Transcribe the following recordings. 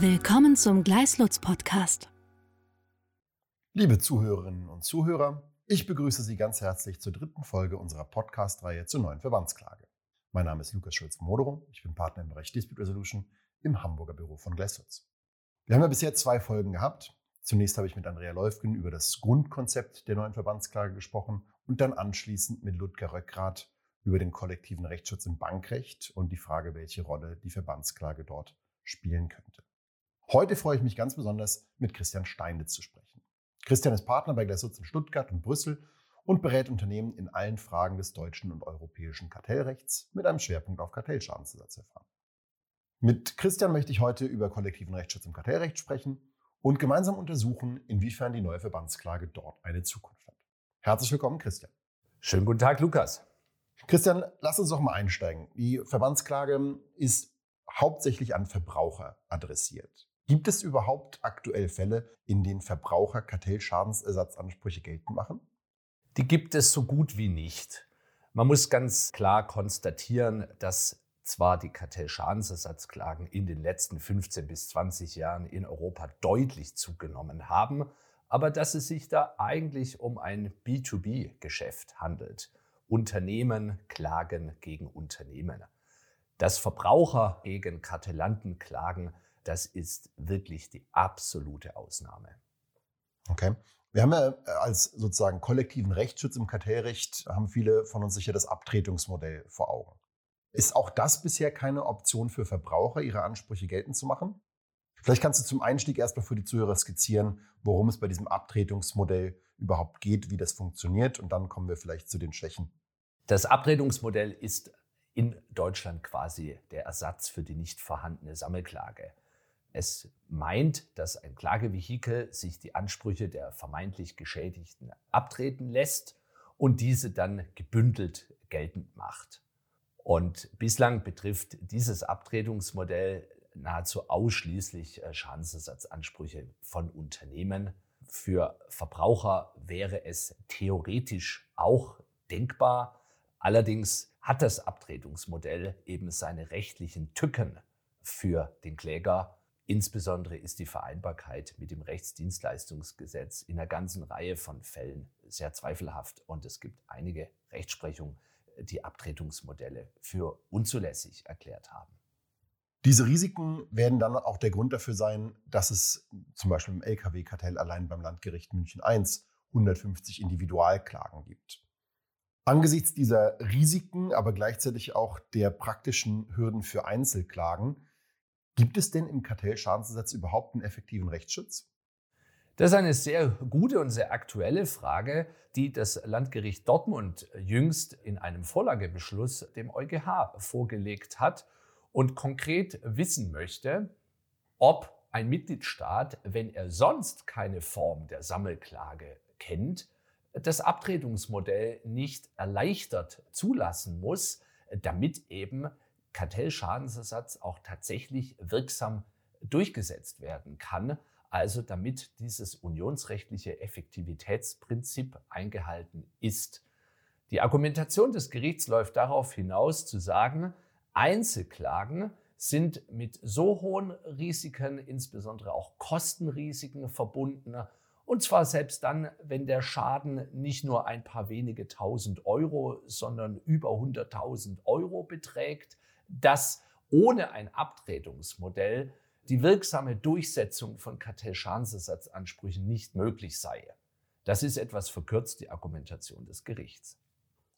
Willkommen zum Gleislutz Podcast. Liebe Zuhörerinnen und Zuhörer, ich begrüße Sie ganz herzlich zur dritten Folge unserer Podcast-Reihe zur neuen Verbandsklage. Mein Name ist Lukas Schulz-Moderung, ich bin Partner im Bereich Dispute Resolution im Hamburger Büro von Gleislutz. Wir haben ja bisher zwei Folgen gehabt. Zunächst habe ich mit Andrea Läufgen über das Grundkonzept der neuen Verbandsklage gesprochen und dann anschließend mit Ludger Röckrath über den kollektiven Rechtsschutz im Bankrecht und die Frage, welche Rolle die Verbandsklage dort spielen könnte. Heute freue ich mich ganz besonders, mit Christian Steinitz zu sprechen. Christian ist Partner bei Gleislutz in Stuttgart und Brüssel und berät Unternehmen in allen Fragen des deutschen und europäischen Kartellrechts mit einem Schwerpunkt auf Kartellschadensersatzverfahren. Mit Christian möchte ich heute über kollektiven Rechtsschutz im Kartellrecht sprechen und gemeinsam untersuchen, inwiefern die neue Verbandsklage dort eine Zukunft hat. Herzlich willkommen, Christian. Schönen guten Tag, Lukas. Christian, lass uns doch mal einsteigen. Die Verbandsklage ist hauptsächlich an Verbraucher adressiert. Gibt es überhaupt aktuell Fälle, in denen Verbraucher Kartellschadensersatzansprüche geltend machen? Die gibt es so gut wie nicht. Man muss ganz klar konstatieren, dass zwar die Kartellschadensersatzklagen in den letzten 15 bis 20 Jahren in Europa deutlich zugenommen haben, aber dass es sich da eigentlich um ein B2B-Geschäft handelt. Unternehmen klagen gegen Unternehmen. Dass Verbraucher gegen Kartellanten klagen, das ist wirklich die absolute Ausnahme. Okay. Wir haben ja äh, als sozusagen kollektiven Rechtsschutz im Kartellrecht, haben viele von uns sicher das Abtretungsmodell vor Augen. Ist auch das bisher keine Option für Verbraucher, ihre Ansprüche geltend zu machen? Vielleicht kannst du zum Einstieg erstmal für die Zuhörer skizzieren, worum es bei diesem Abtretungsmodell überhaupt geht, wie das funktioniert und dann kommen wir vielleicht zu den Schwächen. Das Abtretungsmodell ist in Deutschland quasi der Ersatz für die nicht vorhandene Sammelklage. Es meint, dass ein Klagevehikel sich die Ansprüche der vermeintlich Geschädigten abtreten lässt und diese dann gebündelt geltend macht. Und bislang betrifft dieses Abtretungsmodell nahezu ausschließlich äh, Schadensersatzansprüche von Unternehmen. Für Verbraucher wäre es theoretisch auch denkbar. Allerdings hat das Abtretungsmodell eben seine rechtlichen Tücken für den Kläger Insbesondere ist die Vereinbarkeit mit dem Rechtsdienstleistungsgesetz in einer ganzen Reihe von Fällen sehr zweifelhaft und es gibt einige Rechtsprechungen, die Abtretungsmodelle für unzulässig erklärt haben. Diese Risiken werden dann auch der Grund dafür sein, dass es zum Beispiel im Lkw-Kartell allein beim Landgericht München I 150 Individualklagen gibt. Angesichts dieser Risiken, aber gleichzeitig auch der praktischen Hürden für Einzelklagen, Gibt es denn im Kartellschadensgesetz überhaupt einen effektiven Rechtsschutz? Das ist eine sehr gute und sehr aktuelle Frage, die das Landgericht Dortmund jüngst in einem Vorlagebeschluss dem EuGH vorgelegt hat und konkret wissen möchte, ob ein Mitgliedstaat, wenn er sonst keine Form der Sammelklage kennt, das Abtretungsmodell nicht erleichtert zulassen muss, damit eben Kartellschadensersatz auch tatsächlich wirksam durchgesetzt werden kann, also damit dieses unionsrechtliche Effektivitätsprinzip eingehalten ist. Die Argumentation des Gerichts läuft darauf hinaus zu sagen, Einzelklagen sind mit so hohen Risiken, insbesondere auch Kostenrisiken verbunden, und zwar selbst dann, wenn der Schaden nicht nur ein paar wenige tausend Euro, sondern über 100.000 Euro beträgt, dass ohne ein Abtretungsmodell die wirksame Durchsetzung von Kartellschadensersatzansprüchen nicht möglich sei. Das ist etwas verkürzt die Argumentation des Gerichts.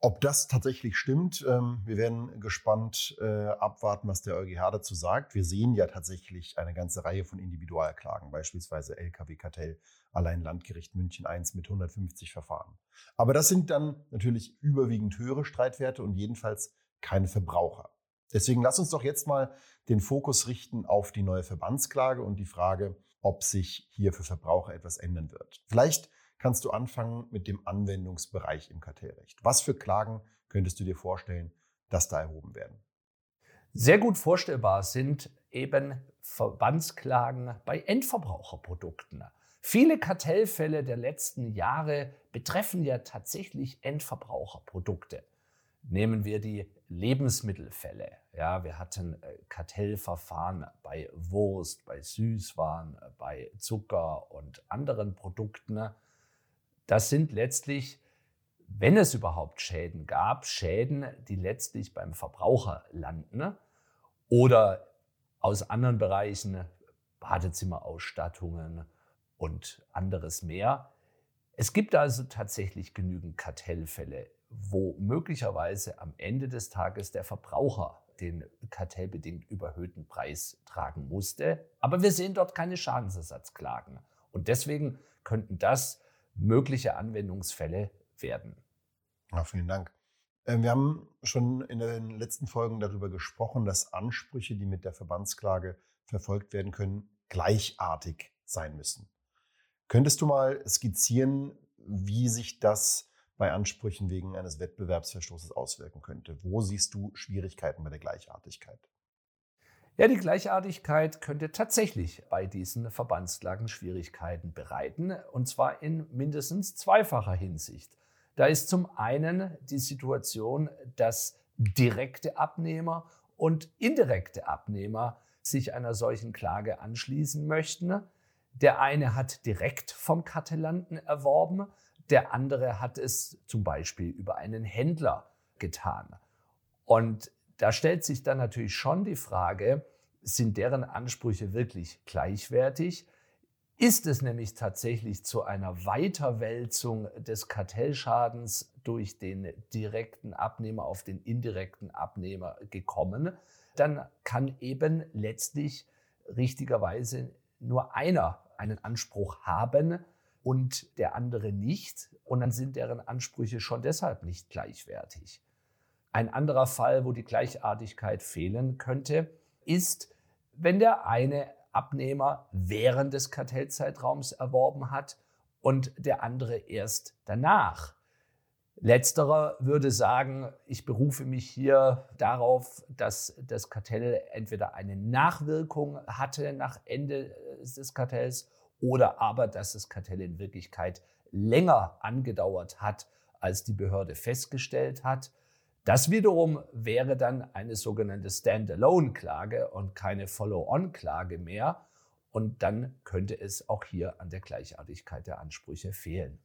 Ob das tatsächlich stimmt, ähm, wir werden gespannt äh, abwarten, was der EuGH dazu sagt. Wir sehen ja tatsächlich eine ganze Reihe von Individualklagen, beispielsweise LKW-Kartell, allein Landgericht München I mit 150 Verfahren. Aber das sind dann natürlich überwiegend höhere Streitwerte und jedenfalls keine Verbraucher. Deswegen lass uns doch jetzt mal den Fokus richten auf die neue Verbandsklage und die Frage, ob sich hier für Verbraucher etwas ändern wird. Vielleicht kannst du anfangen mit dem Anwendungsbereich im Kartellrecht. Was für Klagen könntest du dir vorstellen, dass da erhoben werden? Sehr gut vorstellbar sind eben Verbandsklagen bei Endverbraucherprodukten. Viele Kartellfälle der letzten Jahre betreffen ja tatsächlich Endverbraucherprodukte. Nehmen wir die Lebensmittelfälle. Ja, wir hatten äh, Kartellverfahren bei Wurst, bei Süßwaren, äh, bei Zucker und anderen Produkten. Das sind letztlich, wenn es überhaupt Schäden gab, Schäden, die letztlich beim Verbraucher landen oder aus anderen Bereichen, Badezimmerausstattungen und anderes mehr. Es gibt also tatsächlich genügend Kartellfälle wo möglicherweise am Ende des Tages der Verbraucher den kartellbedingt überhöhten Preis tragen musste. Aber wir sehen dort keine Schadensersatzklagen. Und deswegen könnten das mögliche Anwendungsfälle werden. Ja, vielen Dank. Ähm, wir haben schon in den letzten Folgen darüber gesprochen, dass Ansprüche, die mit der Verbandsklage verfolgt werden können, gleichartig sein müssen. Könntest du mal skizzieren, wie sich das bei Ansprüchen wegen eines Wettbewerbsverstoßes auswirken könnte. Wo siehst du Schwierigkeiten bei der Gleichartigkeit? Ja, die Gleichartigkeit könnte tatsächlich bei diesen Verbandsklagen Schwierigkeiten bereiten, und zwar in mindestens zweifacher Hinsicht. Da ist zum einen die Situation, dass direkte Abnehmer und indirekte Abnehmer sich einer solchen Klage anschließen möchten. Der eine hat direkt vom Kartellanten erworben, der andere hat es zum Beispiel über einen Händler getan. Und da stellt sich dann natürlich schon die Frage, sind deren Ansprüche wirklich gleichwertig? Ist es nämlich tatsächlich zu einer Weiterwälzung des Kartellschadens durch den direkten Abnehmer auf den indirekten Abnehmer gekommen, dann kann eben letztlich richtigerweise nur einer einen Anspruch haben, und der andere nicht. Und dann sind deren Ansprüche schon deshalb nicht gleichwertig. Ein anderer Fall, wo die Gleichartigkeit fehlen könnte, ist, wenn der eine Abnehmer während des Kartellzeitraums erworben hat und der andere erst danach. Letzterer würde sagen, ich berufe mich hier darauf, dass das Kartell entweder eine Nachwirkung hatte nach Ende des Kartells oder aber, dass das Kartell in Wirklichkeit länger angedauert hat, als die Behörde festgestellt hat. Das wiederum wäre dann eine sogenannte Standalone-Klage und keine Follow-on-Klage mehr. Und dann könnte es auch hier an der Gleichartigkeit der Ansprüche fehlen.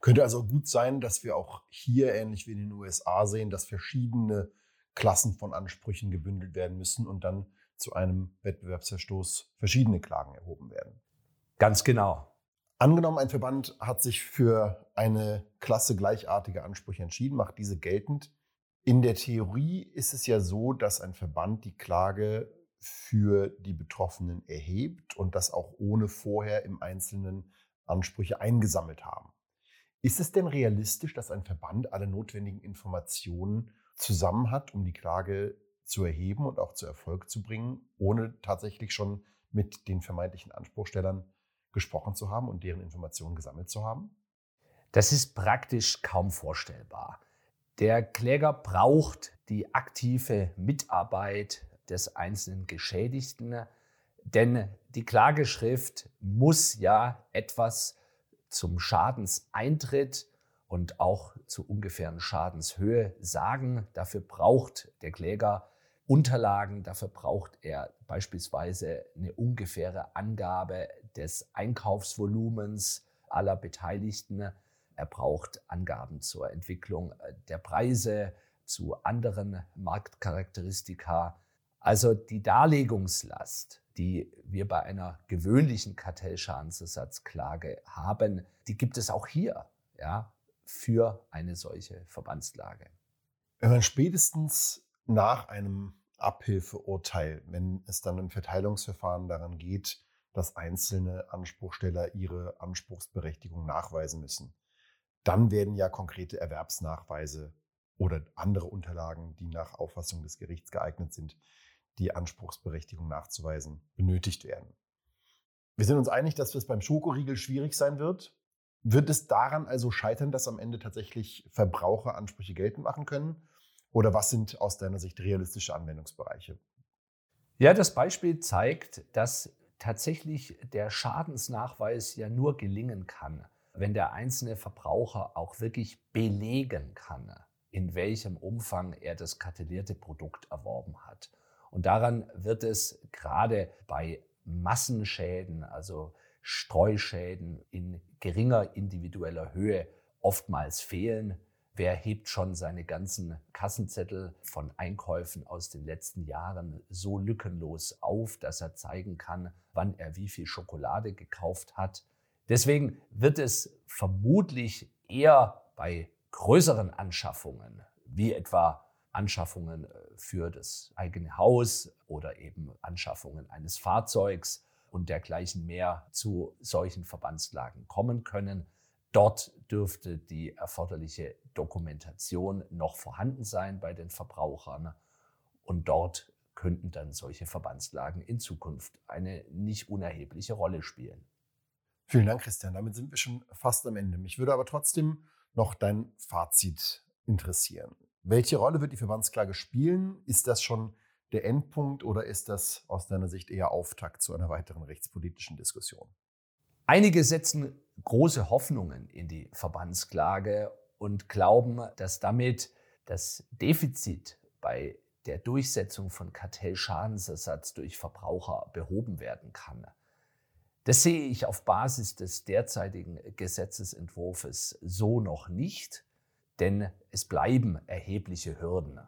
Könnte also gut sein, dass wir auch hier, ähnlich wie in den USA, sehen, dass verschiedene Klassen von Ansprüchen gebündelt werden müssen und dann zu einem Wettbewerbsverstoß verschiedene Klagen erhoben werden. Ganz genau. Angenommen, ein Verband hat sich für eine Klasse gleichartiger Ansprüche entschieden, macht diese geltend. In der Theorie ist es ja so, dass ein Verband die Klage für die Betroffenen erhebt und das auch ohne vorher im Einzelnen Ansprüche eingesammelt haben. Ist es denn realistisch, dass ein Verband alle notwendigen Informationen zusammen hat, um die Klage zu erheben und auch zu Erfolg zu bringen, ohne tatsächlich schon mit den vermeintlichen Anspruchstellern gesprochen zu haben und deren Informationen gesammelt zu haben? Das ist praktisch kaum vorstellbar. Der Kläger braucht die aktive Mitarbeit des einzelnen Geschädigten, denn die Klageschrift muss ja etwas zum Schadenseintritt und auch zur ungefähren Schadenshöhe sagen. Dafür braucht der Kläger Unterlagen, dafür braucht er beispielsweise eine ungefähre Angabe des Einkaufsvolumens aller Beteiligten. Er braucht Angaben zur Entwicklung äh, der Preise, zu anderen Marktcharakteristika. Also die Darlegungslast, die wir bei einer gewöhnlichen Kartellschadensersatzklage haben, die gibt es auch hier ja, für eine solche Verbandslage. Wenn man spätestens nach einem Abhilfeurteil, wenn es dann im Verteilungsverfahren daran geht, dass einzelne Anspruchsteller ihre Anspruchsberechtigung nachweisen müssen. Dann werden ja konkrete Erwerbsnachweise oder andere Unterlagen, die nach Auffassung des Gerichts geeignet sind, die Anspruchsberechtigung nachzuweisen, benötigt werden. Wir sind uns einig, dass es beim Schokoriegel schwierig sein wird. Wird es daran also scheitern, dass am Ende tatsächlich Verbraucher Ansprüche geltend machen können? Oder was sind aus deiner Sicht realistische Anwendungsbereiche? Ja, das Beispiel zeigt, dass tatsächlich der Schadensnachweis ja nur gelingen kann, wenn der einzelne Verbraucher auch wirklich belegen kann, in welchem Umfang er das kartellierte Produkt erworben hat. Und daran wird es gerade bei Massenschäden, also Streuschäden in geringer individueller Höhe oftmals fehlen. Wer hebt schon seine ganzen Kassenzettel von Einkäufen aus den letzten Jahren so lückenlos auf, dass er zeigen kann, wann er wie viel Schokolade gekauft hat? Deswegen wird es vermutlich eher bei größeren Anschaffungen, wie etwa Anschaffungen äh, für das eigene Haus oder eben Anschaffungen eines Fahrzeugs und dergleichen mehr zu solchen Verbandslagen kommen können. Dort dürfte die erforderliche Dokumentation noch vorhanden sein bei den Verbrauchern und dort könnten dann solche Verbandslagen in Zukunft eine nicht unerhebliche Rolle spielen. Vielen Dank, Christian. Damit sind wir schon fast am Ende. Mich würde aber trotzdem noch dein Fazit interessieren. Welche Rolle wird die Verbandsklage spielen? Ist das schon der Endpunkt oder ist das aus deiner Sicht eher Auftakt zu einer weiteren rechtspolitischen Diskussion? Einige setzen große Hoffnungen in die Verbandsklage und glauben, dass damit das Defizit bei der Durchsetzung von Kartellschadensersatz durch Verbraucher behoben werden kann. Das sehe ich auf Basis des derzeitigen Gesetzesentwurfs so noch nicht, denn es bleiben erhebliche Hürden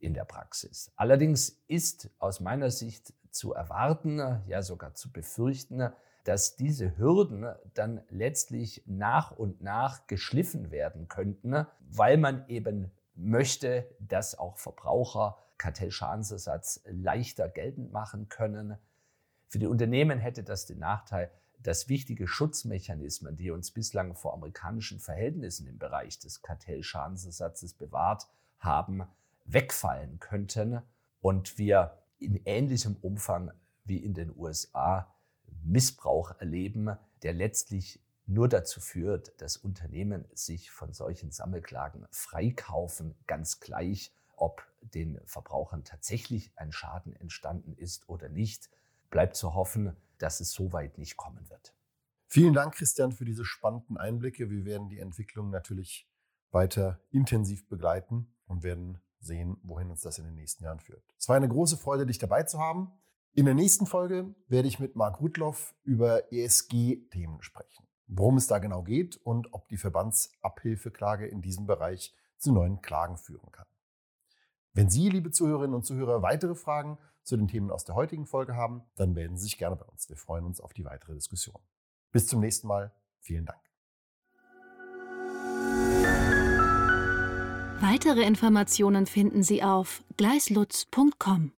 in der Praxis. Allerdings ist aus meiner Sicht zu erwarten, ja sogar zu befürchten, dass diese Hürden dann letztlich nach und nach geschliffen werden könnten, weil man eben möchte, dass auch Verbraucher Kartellschadensersatz leichter geltend machen können. Für die Unternehmen hätte das den Nachteil, dass wichtige Schutzmechanismen, die uns bislang vor amerikanischen Verhältnissen im Bereich des Kartellschadensersatzes bewahrt haben, wegfallen könnten und wir in ähnlichem Umfang wie in den USA Missbrauch erleben, der letztlich nur dazu führt, dass Unternehmen sich von solchen Sammelklagen freikaufen, ganz gleich, ob den Verbrauchern tatsächlich ein Schaden entstanden ist oder nicht. Bleibt zu hoffen, dass es so weit nicht kommen wird. Vielen Dank, Christian, für diese spannenden Einblicke. Wir werden die Entwicklung natürlich weiter intensiv begleiten und werden sehen, wohin uns das in den nächsten Jahren führt. Es war eine große Freude, dich dabei zu haben. In der nächsten Folge werde ich mit Marc Rudloff über ESG-Themen sprechen, worum es da genau geht und ob die Verbandsabhilfeklage in diesem Bereich zu neuen Klagen führen kann. Wenn Sie, liebe Zuhörerinnen und Zuhörer, weitere Fragen zu den Themen aus der heutigen Folge haben, dann melden Sie sich gerne bei uns. Wir freuen uns auf die weitere Diskussion. Bis zum nächsten Mal. Vielen Dank. Weitere Informationen finden Sie auf gleislutz.com.